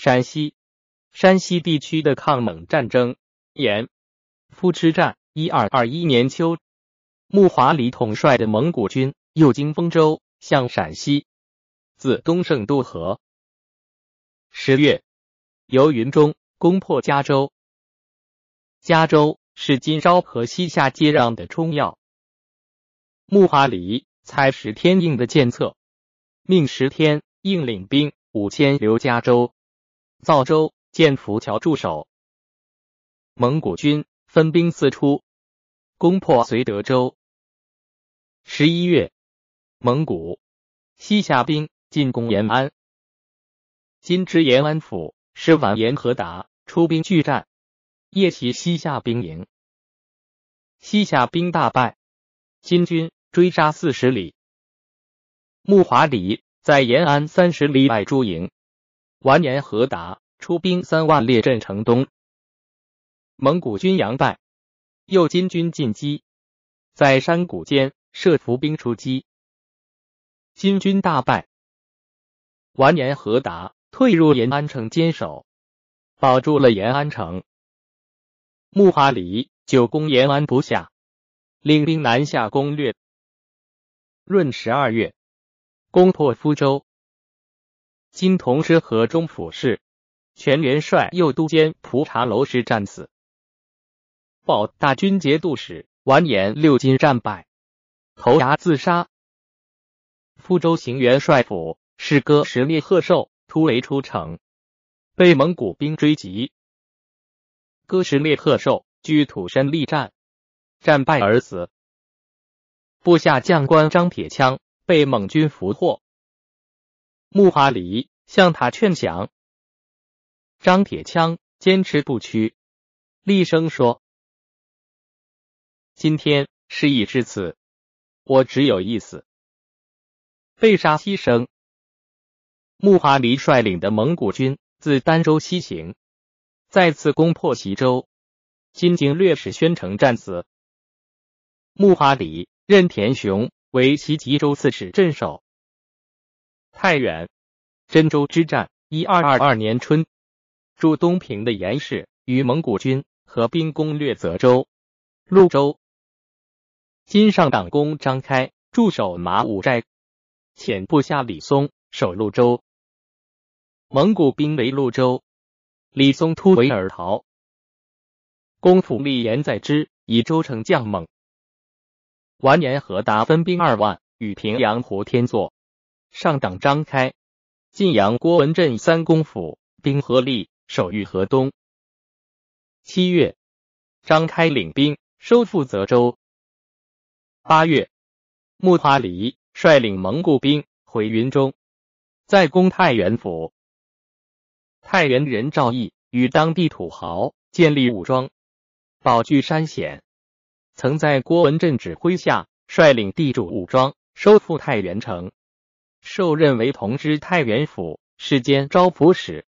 山西，山西地区的抗蒙战争。延夫之战，一二二一年秋，木华黎统帅的蒙古军又经丰州向陕西，自东胜渡河。十月，由云中攻破嘉州。嘉州是今昭和西夏接壤的重要。木华黎采石天应的建策，命石天应领兵五千留嘉州、造州建浮桥驻守。蒙古军分兵四出，攻破绥德州。十一月，蒙古西夏兵进攻延安，金之延安府施完颜和达出兵拒战，夜袭西夏兵营，西夏兵大败，金军。追杀四十里，木华里在延安三十里外驻营。完颜和达出兵三万列阵城东，蒙古军佯败，右金军进击，在山谷间设伏兵出击，金军大败。完颜和达退入延安城坚守，保住了延安城。木华里久攻延安不下，领兵南下攻略。闰十二月，攻破福州。金同知河中府事，全元帅右都监蒲察楼时战死。报大军节度使完颜六金战败，投崖自杀。福州行元帅府是哥什列贺寿突围出城，被蒙古兵追击。哥什列贺寿据土山力战，战败而死。部下将官张铁枪被蒙军俘获，木华黎向他劝降，张铁枪坚持不屈，厉声说：“今天事已至此，我只有一死，被杀牺牲。”木华黎率领的蒙古军自儋州西行，再次攻破齐州，金经略使宣城战死。木华黎。任田雄为其吉州刺史镇守。太原、真州之战，一二二二年春，驻东平的严氏与蒙古军合兵攻略泽州、潞州。今上党公张开驻守马武寨，遣部下李松守潞州。蒙古兵围潞州，李松突围而逃。公府立言在之，以州城将猛。完颜和达分兵二万，与平阳胡天作、上党张开、晋阳郭文镇三公府兵合力守御河东。七月，张开领兵收复泽州。八月，木华黎率领蒙古兵回云中，再攻太原府。太原人赵毅与当地土豪建立武装，保据山险。曾在郭文振指挥下率领地主武装收复太原城，受任为同知太原府世兼招抚使。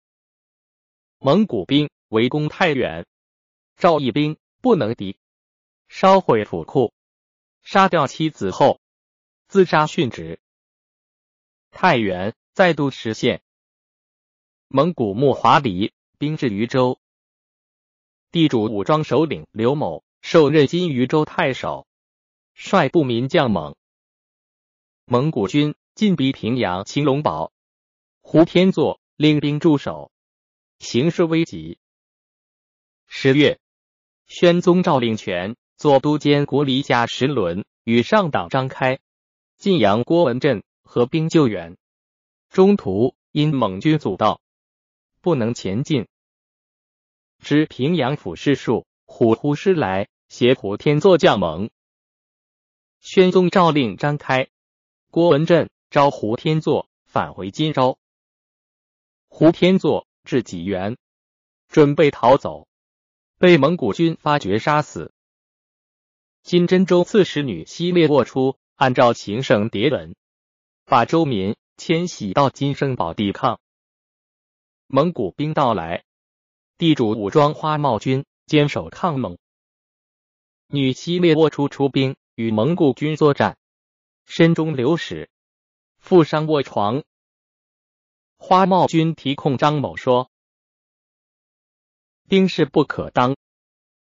蒙古兵围攻太原，赵义兵不能敌，烧毁府库，杀掉妻子后自杀殉职。太原再度失陷，蒙古木华黎兵至渝州，地主武装首领刘某。受任金渝州太守，率部民将猛。蒙古军进逼平阳青龙堡，胡天作领兵驻守，形势危急。十月，宣宗诏令权左都监国离甲石伦与上党张开、晋阳郭文振合兵救援，中途因蒙军阻道，不能前进。知平阳府事数虎呼师来。携胡天作将盟，宣宗诏令张开、郭文振召胡天作返回金州。胡天作至济源，准备逃走，被蒙古军发觉杀死。金真州刺史女西列沃出，按照秦省牒文，把州民迁徙到金生堡抵抗。蒙古兵到来，地主武装花帽军坚守抗蒙。女西列沃出出兵与蒙古军作战，身中流矢，负伤卧床。花茂军提控张某说：“兵势不可当，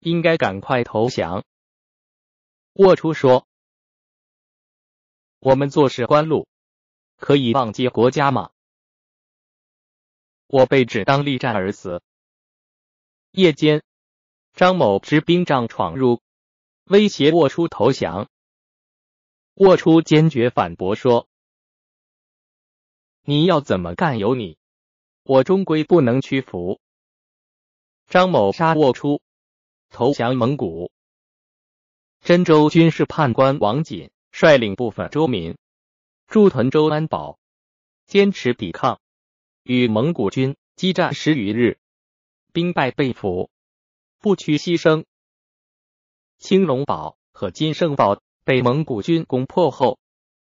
应该赶快投降。沃初说：“我们做事官路，可以忘记国家吗？”我被指当力战而死。夜间，张某持兵杖闯入，威胁沃初投降。沃初坚决反驳说：“你要怎么干由你，我终归不能屈服。”张某杀沃出，投降蒙古。真州军事判官王锦率领部分州民驻屯州安保，坚持抵抗，与蒙古军激战十余日，兵败被俘，不屈牺牲。青龙堡和金圣堡被蒙古军攻破后，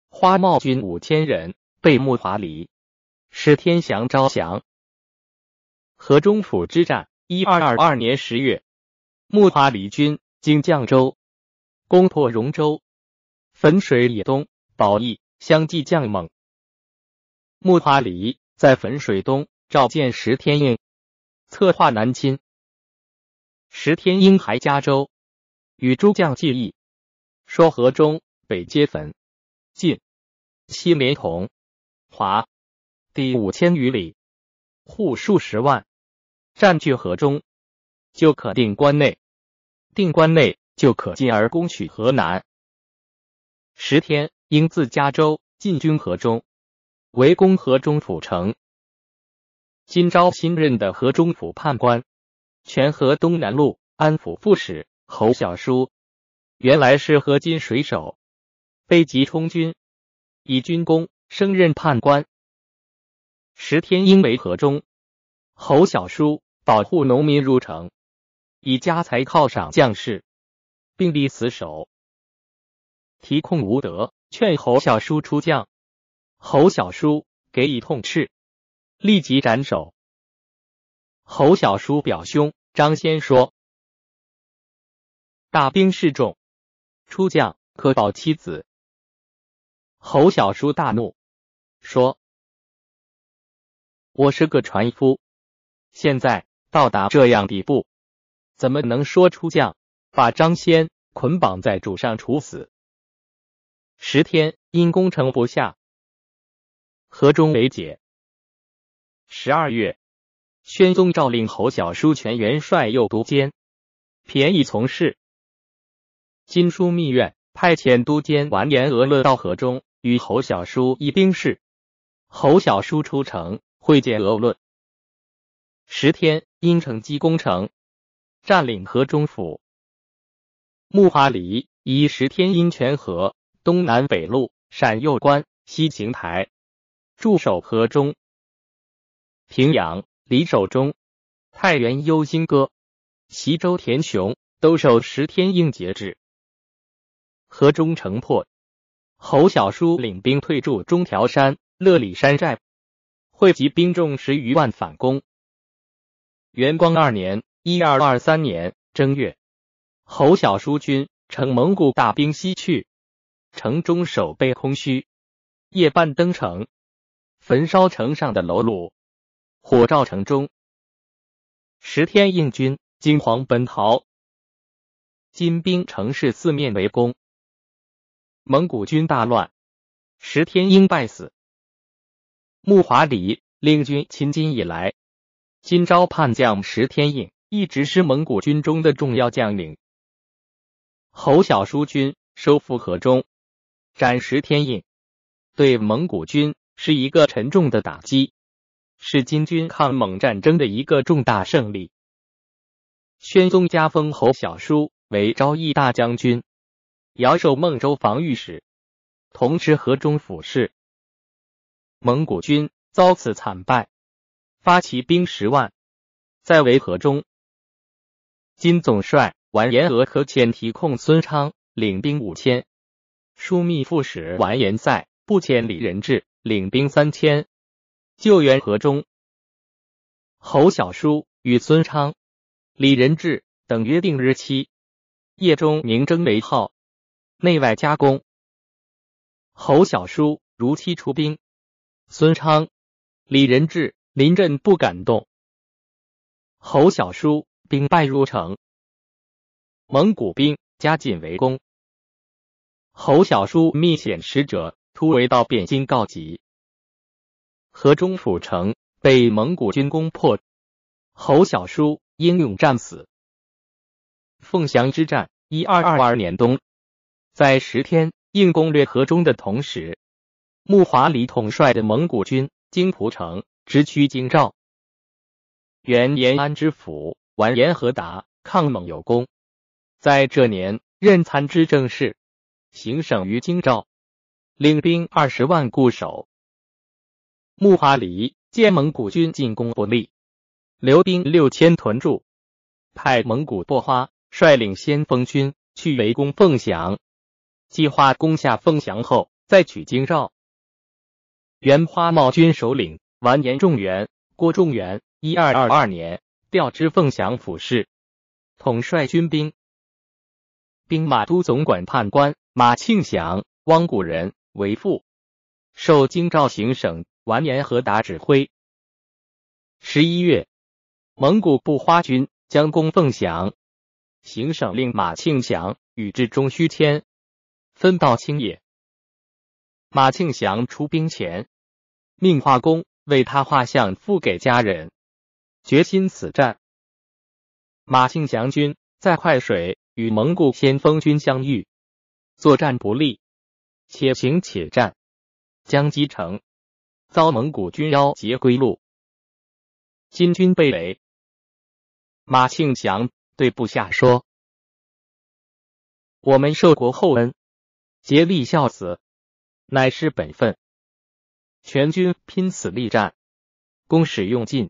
花茂军五千人被木华黎、史天祥招降。河中府之战。一二二二年十月，木华黎军经绛州，攻破荣州、汾水以东、保义相继将猛。木华黎在汾水东召见石天英，策划南侵。石天英还加州，与诸将计议，说河中北接汾、晋、西连同、华，第五千余里，户数十万。占据河中，就可定关内；定关内，就可进而攻取河南。十天，应自加州进军河中，围攻河中府城。今朝新任的河中府判官、全河东南路安抚副使侯小叔，原来是河津水手，被急充军，以军功升任判官。十天，因为河中。侯小叔保护农民入城，以家财犒赏将士，并立死守。提控无德，劝侯小叔出将。侯小叔给以痛斥，立即斩首。侯小叔表兄张先说：“大兵势众，出将可保妻子。”侯小书大怒，说：“我是个船夫。”现在到达这样地步，怎么能说出将把张先捆绑在主上处死？十天因攻城不下，河中为解。十二月，宣宗诏令侯小书全元帅右都监，便宜从事。金书密院派遣都监完颜俄勒到河中与侯小书议兵事。侯小书出城会见俄论。十天，因乘机攻城，占领河中府。木华黎以十天因全河东南北路陕右关西邢台，驻守河中。平阳李守忠、太原忧兴哥、齐州田雄都受十天应节制。河中城破，侯小书领兵退驻中条山、乐里山寨，汇集兵众十余万反攻。元光二年（一二二三年）正月，侯小书军乘蒙古大兵西去，城中守备空虚。夜半登城，焚烧城上的楼橹，火照城中。十天应军惊惶奔逃，金兵城市四面围攻，蒙古军大乱，石天应败死。木华黎领军侵金以来。金朝叛将石天应一直是蒙古军中的重要将领。侯小书军收复河中，斩石天应，对蒙古军是一个沉重的打击，是金军抗蒙战争的一个重大胜利。宣宗加封侯小叔为昭义大将军，遥授孟州防御使，同知河中府事。蒙古军遭此惨败。发骑兵十万，在围河中。金总帅完颜俄和遣提控孙昌领兵五千，枢密副使完颜在不遣李仁智领兵三千，救援河中。侯小叔与孙昌、李仁智等约定日期，夜中明征为号，内外夹攻。侯小书如期出兵，孙昌、李仁智。临阵不敢动。侯小书兵败入城，蒙古兵加紧围攻。侯小叔密遣使者突围到汴京告急，河中府城被蒙古军攻破，侯小叔英勇战死。凤翔之战，一二二二年冬，在十天硬攻略河中的同时，木华黎统帅的蒙古军经蒲城直趋京兆。原延安知府完颜和达抗蒙有功，在这年任参知政事，行省于京兆，领兵二十万固守。木华黎见蒙古军进攻不利，留兵六千屯驻，派蒙古薄花。率领先锋军去围攻凤翔，计划攻下凤翔后再取京兆。原花茂军首领完颜仲元、郭仲元，一二二二年调至凤翔府事，统帅军兵。兵马都总管判官马庆祥，汪古人为副，受京兆行省完颜和达指挥。十一月，蒙古步花军将攻凤翔。行省令马庆祥与至中须谦分道清野。马庆祥出兵前，命画工为他画像付给家人，决心此战。马庆祥军在快水与蒙古先锋军相遇，作战不利，且行且战，将击城，遭蒙古军邀劫归路，金军被围。马庆祥。对部下说：“我们受国厚恩，竭力效死，乃是本分。全军拼死力战，攻使用尽。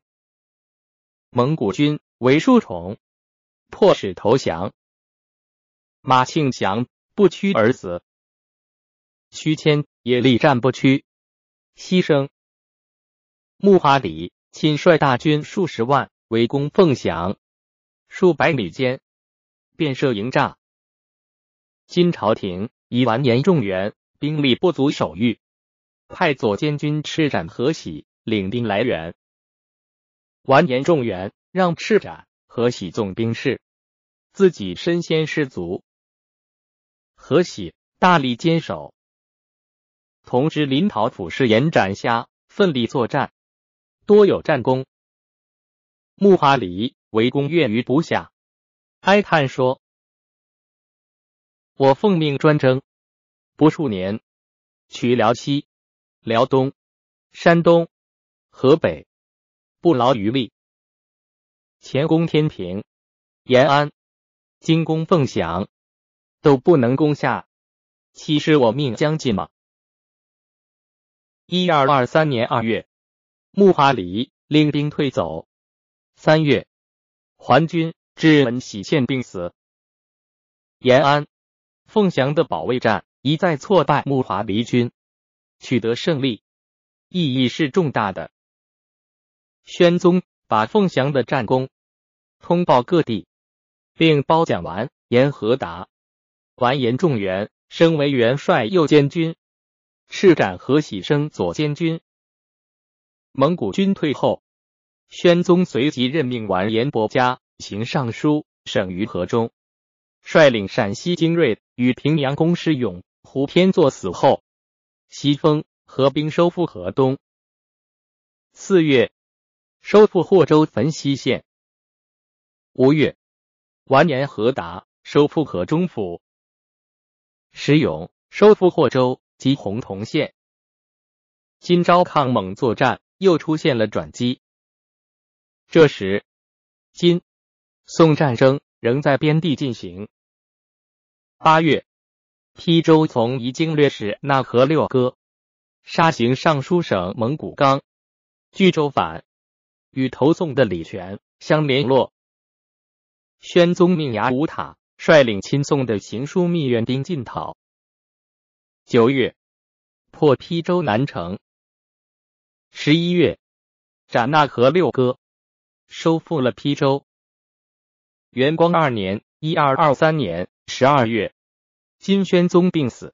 蒙古军为数重，迫使投降。马庆祥不屈而死，屈谦也力战不屈，牺牲。木华里亲率大军数十万围攻凤翔。”数百里间，便设营栅。金朝廷以完颜仲元兵力不足守御，派左监军赤斩何喜领兵来援。完颜仲元让赤斩、何喜纵兵士，自己身先士卒。何喜大力坚守，同知临洮府事严斩虾奋力作战，多有战功。木华黎。围攻越于不下，哀叹说：“我奉命专征，不数年，取辽西、辽东、山东、河北，不劳余力。前攻天平、延安，今攻凤翔，都不能攻下，岂是我命将尽吗？”一二二三年二月，木华黎领兵退走。三月。还军至门喜县病死。延安、凤翔的保卫战一再挫败木华黎军，取得胜利，意义是重大的。宣宗把凤翔的战功通报各地，并褒奖完颜和达、完颜仲元升为元帅右监军，赤斩何喜升左监军。蒙古军退后。宣宗随即任命完颜伯嘉行尚书，省于河中，率领陕西精锐与平阳公师勇、胡天作死后，西风合兵收复河东。四月，收复霍州汾西县。五月，完颜何达收复河中府。石勇收复霍州及洪洞县。金朝抗蒙作战又出现了转机。这时，金、宋战争仍在边地进行。八月，邳州从宜经略使纳河六哥杀行尚书省蒙古刚，据州反，与投送的李全相联络。宣宗命牙武塔率领亲送的行书密院兵进讨。九月，破邳州南城。十一月，斩纳河六哥。收复了邳州。元光二年（一二二三年）十二月，金宣宗病死。